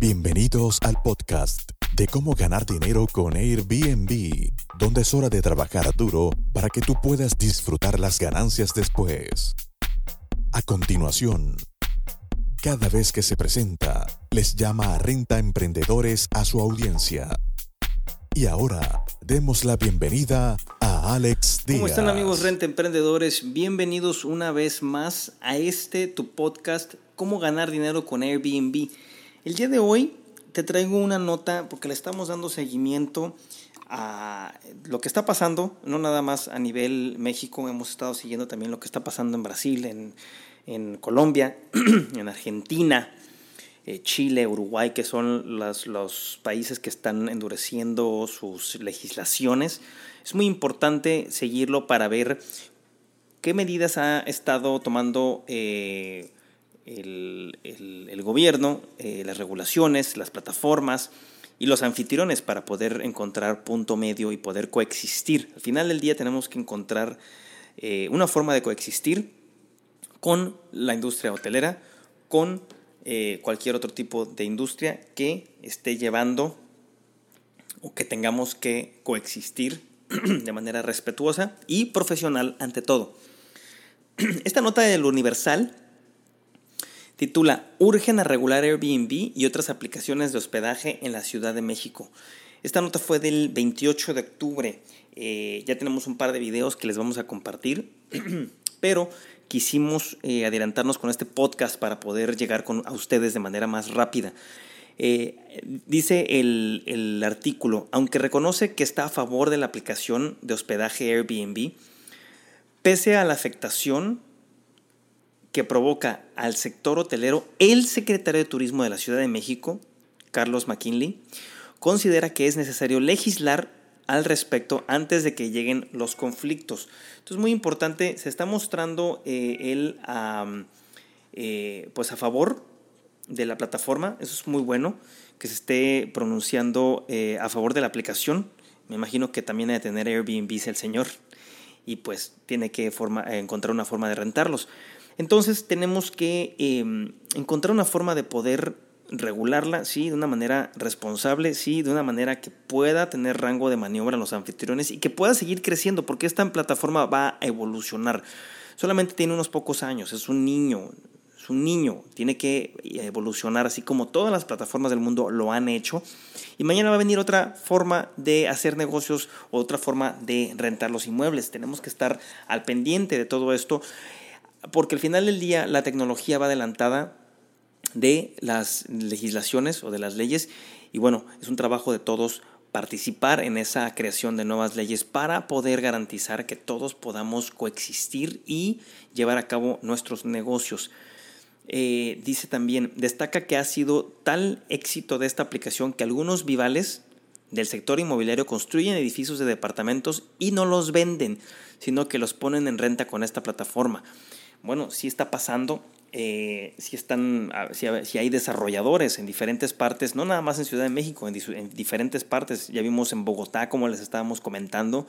Bienvenidos al podcast de cómo ganar dinero con Airbnb, donde es hora de trabajar duro para que tú puedas disfrutar las ganancias después. A continuación, cada vez que se presenta, les llama a Renta Emprendedores a su audiencia. Y ahora, demos la bienvenida a Alex Díaz. ¿Cómo están amigos Renta Emprendedores? Bienvenidos una vez más a este, tu podcast, Cómo ganar dinero con Airbnb. El día de hoy te traigo una nota porque le estamos dando seguimiento a lo que está pasando, no nada más a nivel México, hemos estado siguiendo también lo que está pasando en Brasil, en, Colombia, en Argentina, eh, Chile, Uruguay, que son las, los países que están endureciendo sus legislaciones. Es muy importante seguirlo para ver qué medidas ha estado tomando eh, el, el, gobierno, eh, las regulaciones, las plataformas y los anfitriones para poder encontrar punto medio y poder coexistir. Al final del día tenemos que encontrar eh, una forma de coexistir con la industria hotelera, con eh, cualquier otro tipo de industria que esté llevando o que tengamos que coexistir de manera respetuosa y profesional ante todo. Esta nota del Universal titula Urgen a regular Airbnb y otras aplicaciones de hospedaje en la Ciudad de México. Esta nota fue del 28 de octubre. Eh, ya tenemos un par de videos que les vamos a compartir, pero quisimos eh, adelantarnos con este podcast para poder llegar con, a ustedes de manera más rápida. Eh, dice el, el artículo, aunque reconoce que está a favor de la aplicación de hospedaje Airbnb, pese a la afectación que provoca al sector hotelero, el secretario de Turismo de la Ciudad de México, Carlos McKinley, considera que es necesario legislar al respecto antes de que lleguen los conflictos. Entonces, muy importante, se está mostrando eh, él eh, pues a favor de la plataforma, eso es muy bueno, que se esté pronunciando eh, a favor de la aplicación. Me imagino que también hay que tener Airbnb el señor y pues tiene que encontrar una forma de rentarlos. Entonces tenemos que em, encontrar una forma de poder regularla, sí, de una manera responsable, sí, de una manera que pueda tener rango de maniobra en los anfitriones y que pueda seguir creciendo, porque esta plataforma va a evolucionar. Solamente tiene unos pocos años, es un niño, es un niño, tiene que evolucionar así como todas las plataformas del mundo lo han hecho. Y mañana va a venir otra forma de hacer negocios, otra forma de rentar los inmuebles. Tenemos que estar al pendiente de todo esto porque al final del día la tecnología va adelantada de las legislaciones o de las leyes y bueno, es un trabajo de todos participar en esa creación de nuevas leyes para poder garantizar que todos podamos coexistir y llevar a cabo nuestros negocios. Eh, dice también, destaca que ha sido tal éxito de esta aplicación que algunos vivales del sector inmobiliario construyen edificios de departamentos y no los venden, sino que los ponen en renta con esta plataforma bueno, sí está pasando, eh, si, están, hay desarrolladores en diferentes partes, no nada más en Ciudad de México, en, diferentes partes. Ya vimos en Bogotá, como les estábamos comentando,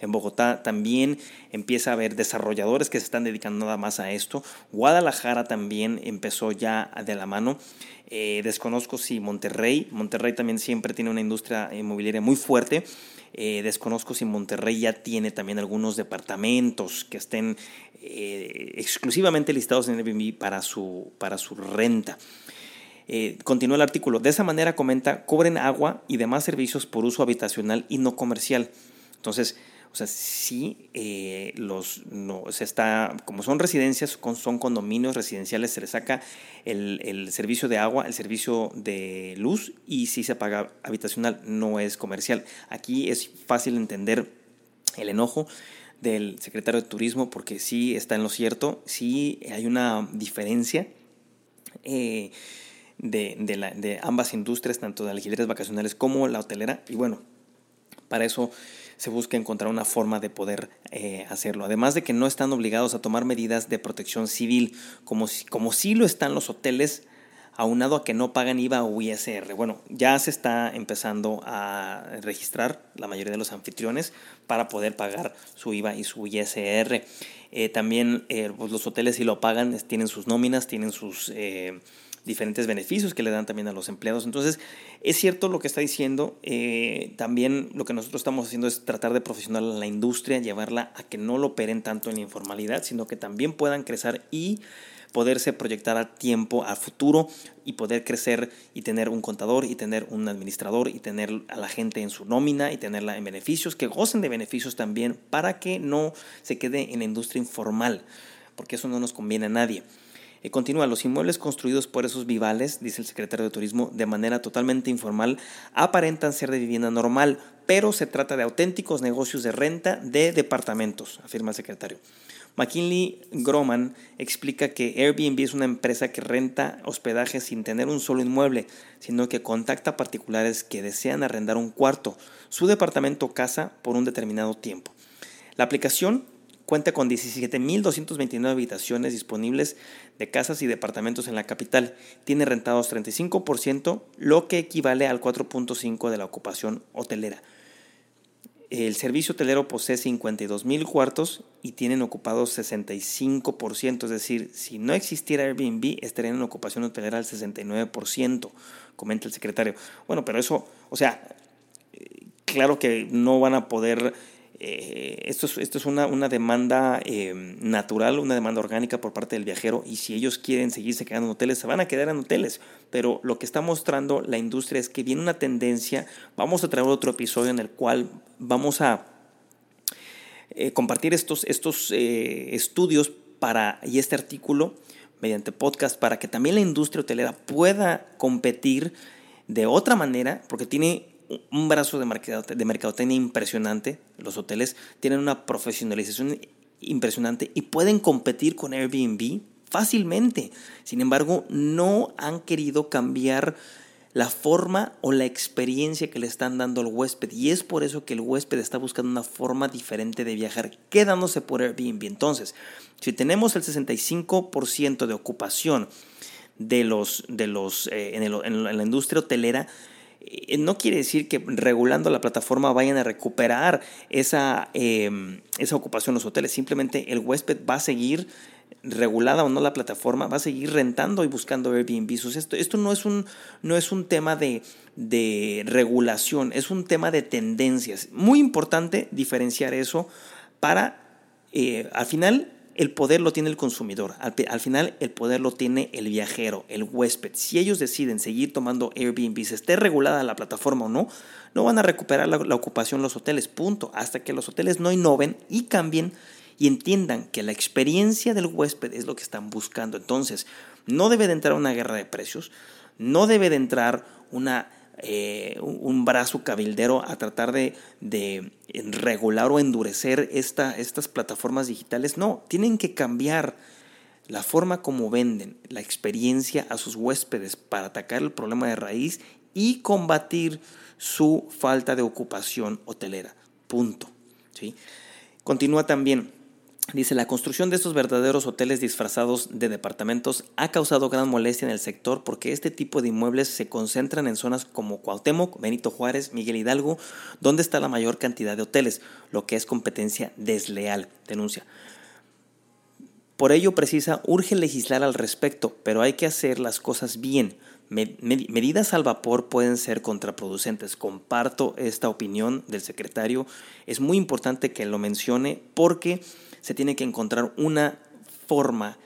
en Bogotá también empieza a haber desarrolladores que se están dedicando nada más a esto. Guadalajara también empezó ya de la mano. Eh, desconozco si Monterrey, Monterrey también siempre tiene una industria inmobiliaria muy fuerte. Eh, desconozco si Monterrey ya tiene también algunos departamentos que estén eh, exclusivamente listados en Airbnb para su, para su renta. continúa el artículo. De esa manera comenta, cobren agua y demás servicios por uso habitacional y no comercial. Entonces, o sea, sí, eh, los, no, se está, como son residencias, son condominios residenciales, se les saca el, servicio de agua, el servicio de luz y si se paga habitacional, no es comercial. Aquí es fácil entender el enojo del secretario de Turismo porque sí está en lo cierto, sí hay una diferencia. Eh, de, de, ambas industrias, tanto de alquileres vacacionales como la hotelera. Y bueno, para eso se busca encontrar una forma de poder eh, hacerlo. Además de que no están obligados a tomar medidas de protección civil, como como si lo están los hoteles, aunado a que no pagan IVA o ISR. Bueno, ya se está empezando a registrar la mayoría de los anfitriones para poder pagar su IVA y su ISR. Eh, también eh, pues los hoteles si lo pagan tienen sus nóminas, tienen sus diferentes beneficios que le dan también a los empleados. Entonces, es cierto lo que está diciendo. Eh, también lo que nosotros estamos haciendo es tratar de profesionalizar la industria, llevarla a que no lo operen tanto en la informalidad, sino que también puedan crecer y poderse proyectar a tiempo, a futuro y poder crecer y tener un contador y tener un administrador y tener a la gente en su nómina y tenerla en beneficios, que gocen de beneficios también para que no se quede en la industria informal, porque eso no nos conviene a nadie. Eh, continúa, los inmuebles construidos por esos vivales, dice el secretario de Turismo, de manera totalmente informal, aparentan ser de vivienda normal, pero se trata de auténticos negocios de renta de departamentos, afirma el secretario. McKinley Groman explica que Airbnb es una empresa que renta hospedaje sin tener un solo inmueble, sino que contacta particulares que desean arrendar un cuarto, su departamento o casa por un determinado tiempo. La aplicación cuenta con 17.229 habitaciones disponibles de casas y departamentos en la capital. Tiene rentados 35%, lo que equivale al 4.5% de la ocupación hotelera. El servicio hotelero posee 52 mil cuartos y tienen ocupados 65%, es decir, si no existiera Airbnb estarían en ocupación hotelera al 69%, comenta el secretario. Bueno, pero eso, o sea, eh, claro que no van a poder eh, esto es, esto es una, una demanda eh, natural, una demanda orgánica por parte del viajero y si ellos quieren seguirse quedando en hoteles, se van a quedar en hoteles. Pero lo que está mostrando la industria es que viene una tendencia, vamos a traer otro episodio en el cual vamos a eh, compartir estos, estos estudios para, y este artículo mediante podcast para que también la industria hotelera pueda competir de otra manera, porque tiene un brazo de, de mercadotecnia impresionante. Los hoteles tienen una profesionalización impresionante y pueden competir con Airbnb fácilmente. Sin embargo, no han querido cambiar la forma o la experiencia que le están dando al huésped. Y es por eso que el huésped está buscando una forma diferente de viajar, quedándose por Airbnb. Entonces, si tenemos el 65% de ocupación de los, de los, eh, en la industria hotelera, no quiere decir que regulando la plataforma vayan a recuperar esa, em, esa ocupación en los hoteles. Simplemente el huésped va a seguir regulada o no la plataforma, va a seguir rentando y buscando Airbnb. Esto, esto no, es un, no es un tema de, de regulación, es un tema de tendencias. Muy importante diferenciar eso para, eh, al final, el poder lo tiene el consumidor, al, final el poder lo tiene el viajero, el huésped. Si ellos deciden seguir tomando Airbnb, se esté regulada la plataforma o no, no van a recuperar la, la ocupación los hoteles, punto, hasta que los hoteles no innoven y cambien y entiendan que la experiencia del huésped es lo que están buscando. Entonces, no debe de entrar una guerra de precios, no debe de entrar una eh, un brazo cabildero a tratar de, regular o endurecer esta, estas plataformas digitales. No, tienen que cambiar la forma como venden, la experiencia a sus huéspedes para atacar el problema de raíz y combatir su falta de ocupación hotelera. Punto. ¿sí? Continúa también. Dice, la construcción de estos verdaderos hoteles disfrazados de departamentos ha causado gran molestia en el sector porque este tipo de inmuebles se concentran en zonas como Cuauhtémoc, Benito Juárez, Miguel Hidalgo, donde está la mayor cantidad de hoteles, lo que es competencia desleal, denuncia. Por ello precisa, urge legislar al respecto, pero hay que hacer las cosas bien. Medidas al vapor pueden ser contraproducentes. Comparto esta opinión del secretario. Es muy importante que lo mencione porque se tiene que encontrar una forma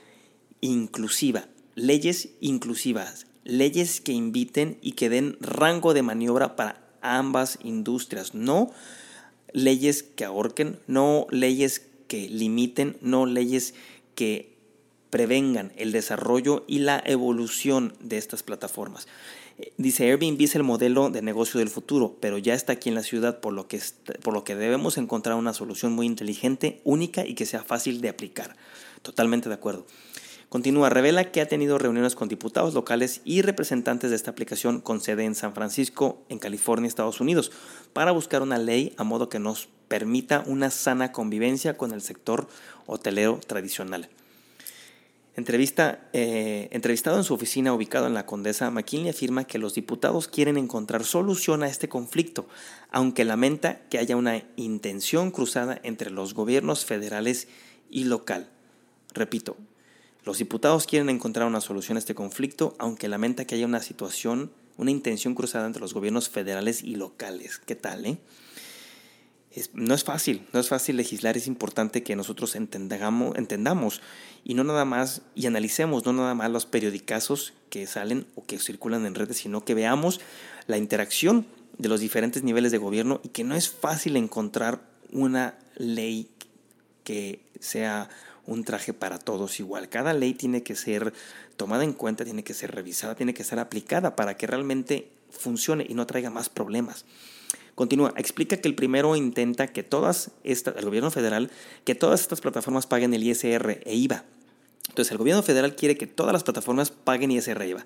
inclusiva, leyes inclusivas, leyes que inviten y que den rango de maniobra para ambas industrias, no leyes que ahorquen, no leyes que limiten, no leyes que prevengan el desarrollo y la evolución de estas plataformas. Dice Airbnb es el modelo de negocio del futuro, pero ya está aquí en la ciudad, por lo, que por lo que debemos encontrar una solución muy inteligente, única y que sea fácil de aplicar. Totalmente de acuerdo. Continúa, revela que ha tenido reuniones con diputados locales y representantes de esta aplicación con sede en San Francisco, en California, Estados Unidos, para buscar una ley a modo que nos permita una sana convivencia con el sector hotelero tradicional. Eh, entrevistado en su oficina ubicado en la Condesa, McKinley afirma que los diputados quieren encontrar solución a este conflicto, aunque lamenta que haya una intención cruzada entre los gobiernos federales y local. Repito, Los diputados quieren encontrar una solución a este conflicto, aunque lamenta que haya una situación, una intención cruzada entre los gobiernos federales y locales. ¿Qué tal, eh? No es fácil, no es fácil legislar, es importante que nosotros entendamos, entendamos y no nada más, y analicemos no nada más los periodicazos que salen o que circulan en redes, sino que veamos la interacción de los diferentes niveles de gobierno y que no es fácil encontrar una ley que sea un traje para todos igual. Cada ley tiene que ser tomada en cuenta, tiene que ser revisada, tiene que ser aplicada para que realmente funcione y no traiga más problemas. Continúa, explica que el primero intenta que todas estas, el gobierno federal, que todas estas plataformas paguen el ISR e IVA. Entonces, el gobierno federal quiere que todas las plataformas paguen ISR e IVA.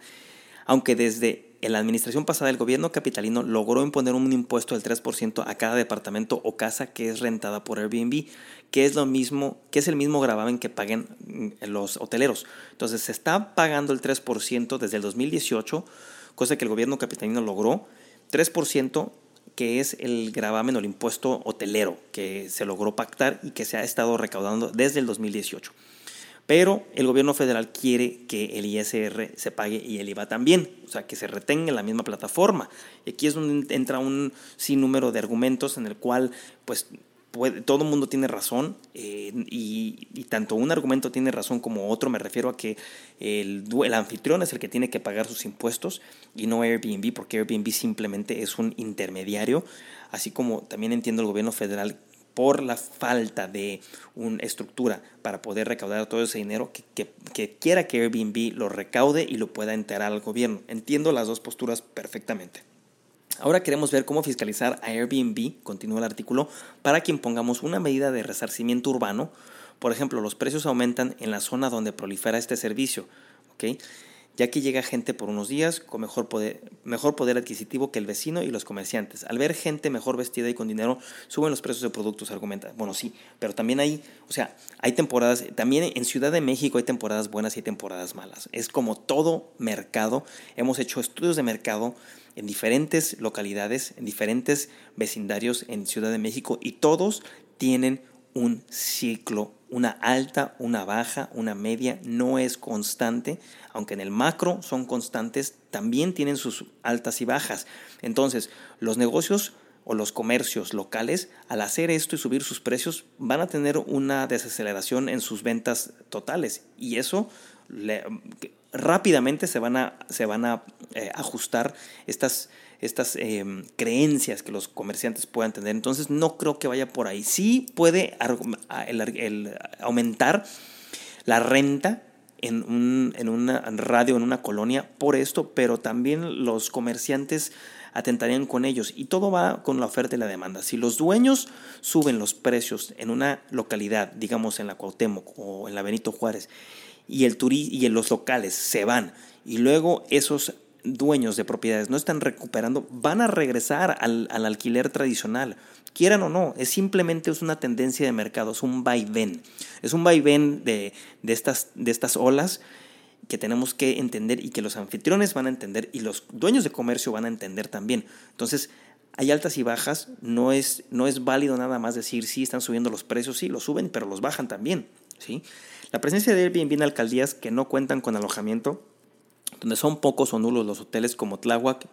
Aunque desde la administración pasada el gobierno capitalino logró imponer un impuesto del 3% a cada departamento o casa que es rentada por Airbnb, que es lo mismo, que es el mismo gravamen que paguen mm, los hoteleros. Entonces, se está pagando el 3% desde el 2018, cosa que el gobierno capitalino logró, 3% que es el gravamen o el impuesto hotelero que se logró pactar y que se ha estado recaudando desde el 2018. Pero el gobierno federal quiere que el ISR se pague y el IVA también, o sea, que se retenga en la misma plataforma. Y aquí es donde entra un sinnúmero de argumentos en el cual, pues, todo el mundo tiene razón eh, y, tanto un argumento tiene razón como otro. Me refiero a que el, el, anfitrión es el que tiene que pagar sus impuestos y no Airbnb, porque Airbnb simplemente es un intermediario, así como también entiendo el gobierno federal por la falta de una estructura para poder recaudar todo ese dinero, que, que quiera que Airbnb lo recaude y lo pueda enterar al gobierno. Entiendo las dos posturas perfectamente. Ahora queremos ver cómo fiscalizar a Airbnb, continúa el artículo, para que impongamos una medida de resarcimiento urbano. Por ejemplo, los precios aumentan en la zona donde prolifera este servicio, ya que llega gente por unos días con mejor poder, mejor poder adquisitivo que el vecino y los comerciantes. Al ver gente mejor vestida y con dinero, suben los precios de productos, argumenta. Bueno, sí, pero también hay, o sea, hay temporadas, también en Ciudad de México hay temporadas buenas y hay temporadas malas. Es como todo mercado. Hemos hecho estudios de mercado en diferentes localidades, en diferentes vecindarios en Ciudad de México y todos tienen un ciclo, una alta, una baja, una media, no es constante, aunque en el macro son constantes, también tienen sus altas y bajas. Entonces, los negocios o los comercios locales, al hacer esto y subir sus precios, van a tener una desaceleración en sus ventas totales y eso rápidamente se van a, se van a eh, ajustar estas, estas em, creencias que los comerciantes puedan tener. Entonces no creo que vaya por ahí. Sí puede aumentar la renta en un, en una radio, en una colonia por esto, pero también los comerciantes atentarían con ellos. Y todo va con la oferta y la demanda. Si los dueños suben los precios en una localidad, digamos en la Cuauhtémoc o en la Benito Juárez, y, el y los locales se van y luego esos dueños de propiedades no están recuperando, van a regresar al, alquiler tradicional, quieran o no, es simplemente es una tendencia de mercado, es un vaivén, es un vaivén de, de, estas, de estas olas que tenemos que entender y que los anfitriones van a entender y los dueños de comercio van a entender también. Entonces, hay altas y bajas, no es, no es válido nada más decir, sí, están subiendo los precios, sí, los suben, pero los bajan también. La presencia de Airbnb en alcaldías que no cuentan con alojamiento, donde son pocos o nulos los hoteles como Tláhuac,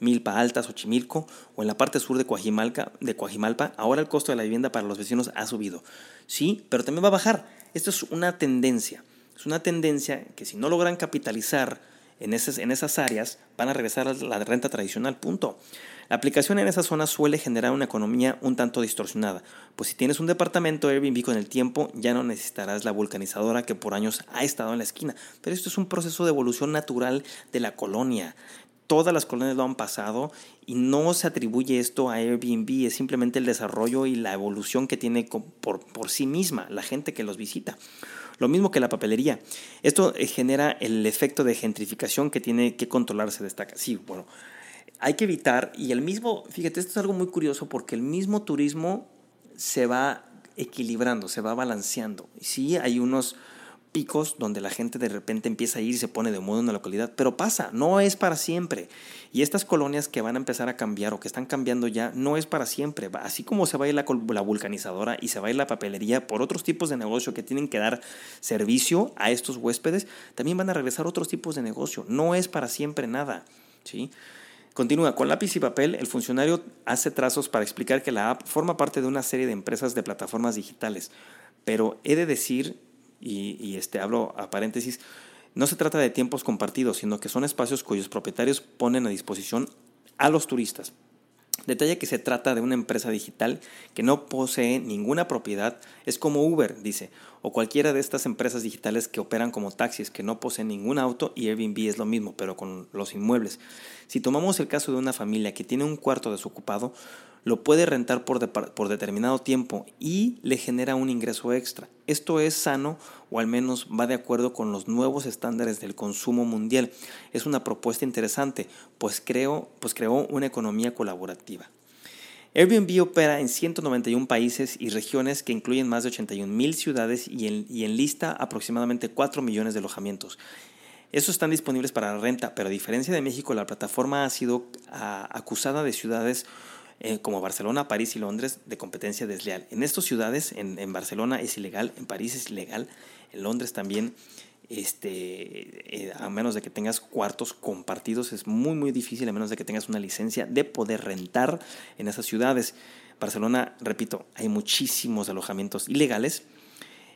Milpa Alta, Xochimilco o en la parte sur de de Coajimalpa, ahora el costo de la vivienda para los vecinos ha subido. Sí, pero también va a bajar. Esto es una tendencia. Es una tendencia que si no logran capitalizar en esas, en esas áreas, van a regresar a la renta tradicional, punto. La aplicación en esa zona suele generar una economía un tanto distorsionada, pues si tienes un departamento Airbnb con el tiempo ya no necesitarás la vulcanizadora que por años ha estado en la esquina, pero esto es un proceso de evolución natural de la colonia. Todas las colonias lo han pasado y no se atribuye esto a Airbnb, es simplemente el desarrollo y la evolución que tiene por, por sí misma la gente que los visita. Lo mismo que la papelería. Esto eh, genera el efecto de gentrificación que tiene que controlarse de esta. Sí, bueno, hay que evitar, y el mismo, fíjate, esto es algo muy curioso porque el mismo turismo se va equilibrando, se va balanceando. Sí, hay unos picos donde la gente de repente empieza a ir y se pone de moda en una localidad, pero pasa, no es para siempre. Y estas colonias que van a empezar a cambiar o que están cambiando ya, no es para siempre. Así como se va a ir la, la vulcanizadora y se va a ir la papelería por otros tipos de negocio que tienen que dar servicio a estos huéspedes, también van a regresar otros tipos de negocio. No es para siempre nada. ¿sí? Continúa, con lápiz y papel, el funcionario hace trazos para explicar que la app forma parte de una serie de empresas de plataformas digitales. Pero he de decir, y, este, hablo a paréntesis, no se trata de tiempos compartidos, sino que son espacios cuyos propietarios ponen a disposición a los turistas. Detalla que se trata de una empresa digital que no posee ninguna propiedad, es como Uber, dice, o cualquiera de estas empresas digitales que operan como taxis, que no poseen ningún auto y Airbnb es lo mismo, pero con los inmuebles. Si tomamos el caso de una familia que tiene un cuarto desocupado, lo puede rentar por, por, determinado tiempo y le genera un ingreso extra. Esto es sano o al menos va de acuerdo con los nuevos estándares del consumo mundial. Es una propuesta interesante, pues, creo, pues creó una economía colaborativa. Airbnb opera en 191 países y regiones que incluyen más de 81 mil ciudades y en, y en lista aproximadamente 4 millones de alojamientos. Estos están disponibles para la renta, pero a diferencia de México, la plataforma ha sido ah, acusada de ciudades eh, como Barcelona, París y Londres de competencia desleal. En estas ciudades, en, en, Barcelona es ilegal, en París es ilegal, en Londres también, este, eh, a menos de que tengas cuartos compartidos, es muy muy difícil, a menos de que tengas una licencia de poder rentar en esas ciudades. Barcelona, repito, hay muchísimos alojamientos ilegales,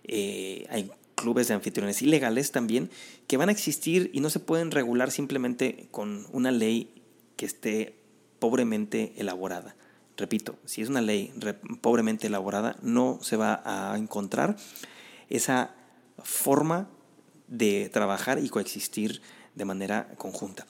eh, hay clubes de anfitriones ilegales también, que van a existir y no se pueden regular simplemente con una ley que esté pobremente elaborada. Repito, si es una ley pobremente elaborada, no se va a encontrar esa forma de trabajar y coexistir de manera conjunta.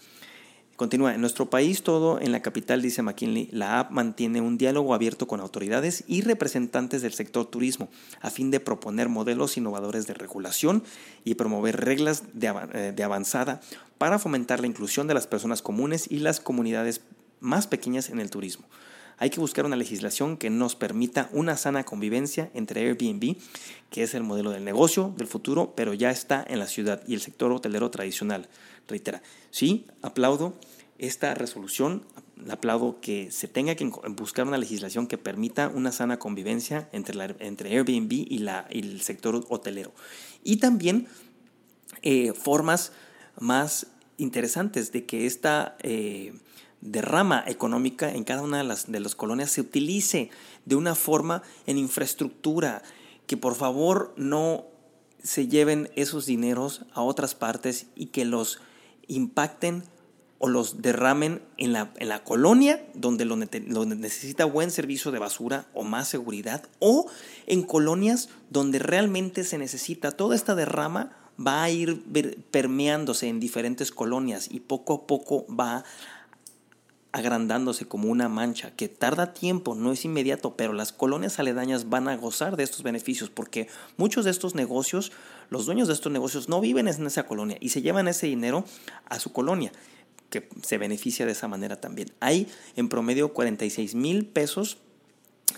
Continúa, en nuestro país todo, en la capital, dice McKinley, la app mantiene un diálogo abierto con autoridades y representantes del sector turismo a fin de proponer modelos innovadores de regulación y promover reglas de, eh, avanzada para fomentar la inclusión de las personas comunes y las comunidades más pequeñas en el turismo. Hay que buscar una legislación que nos permita una sana convivencia entre Airbnb, que es el modelo del negocio del futuro, pero ya está en la ciudad, y el sector hotelero tradicional. Reitera, sí, aplaudo esta resolución, aplaudo que se tenga que buscar una legislación que permita una sana convivencia entre, entre Airbnb y, la, el sector hotelero. Y también eh, formas más interesantes de que esta... Eh, derrama económica en cada una de las, de las colonias se utilice de una forma en infraestructura, que por favor no se lleven esos dineros a otras partes y que los impacten o los derramen en la, en la colonia donde lo, necesita buen servicio de basura o más seguridad, o en colonias donde realmente se necesita. Toda esta derrama va a ir permeándose en diferentes colonias y poco a poco va agrandándose como una mancha, que tarda tiempo, no es inmediato, pero las colonias aledañas van a gozar de estos beneficios, porque muchos de estos negocios, los dueños de estos negocios no viven en esa colonia y se llevan ese dinero a su colonia, que se beneficia de esa manera también. Hay en promedio 46 mil pesos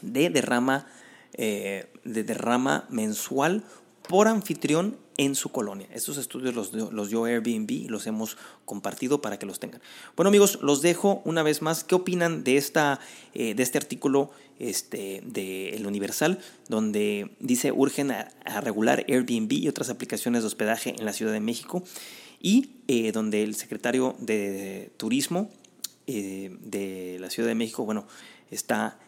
de derrama, eh, de derrama mensual por anfitrión en su colonia. Estos estudios los, los dio Airbnb y los hemos compartido para que los tengan. Bueno amigos, los dejo una vez más. ¿Qué opinan de, esta, eh, de este artículo este, de El Universal donde dice urgen a, regular Airbnb y otras aplicaciones de hospedaje en la Ciudad de México? Y eh, donde el secretario de Turismo eh, de la Ciudad de México, bueno, está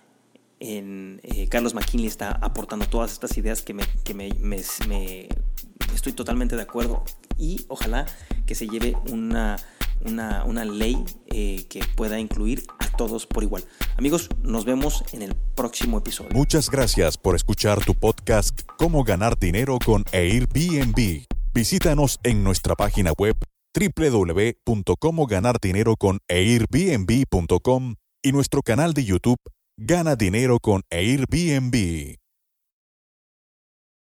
en Carlos McKinley está aportando todas estas ideas que me, estoy totalmente de acuerdo y ojalá que se lleve una, una, ley eh, que pueda incluir a todos por igual. Amigos, nos vemos en el próximo episodio. Muchas gracias por escuchar tu podcast Cómo ganar dinero con Airbnb. Visítanos en nuestra página web www.comoganardineroconairbnb.com y nuestro canal de YouTube Gana Dinero con Airbnb.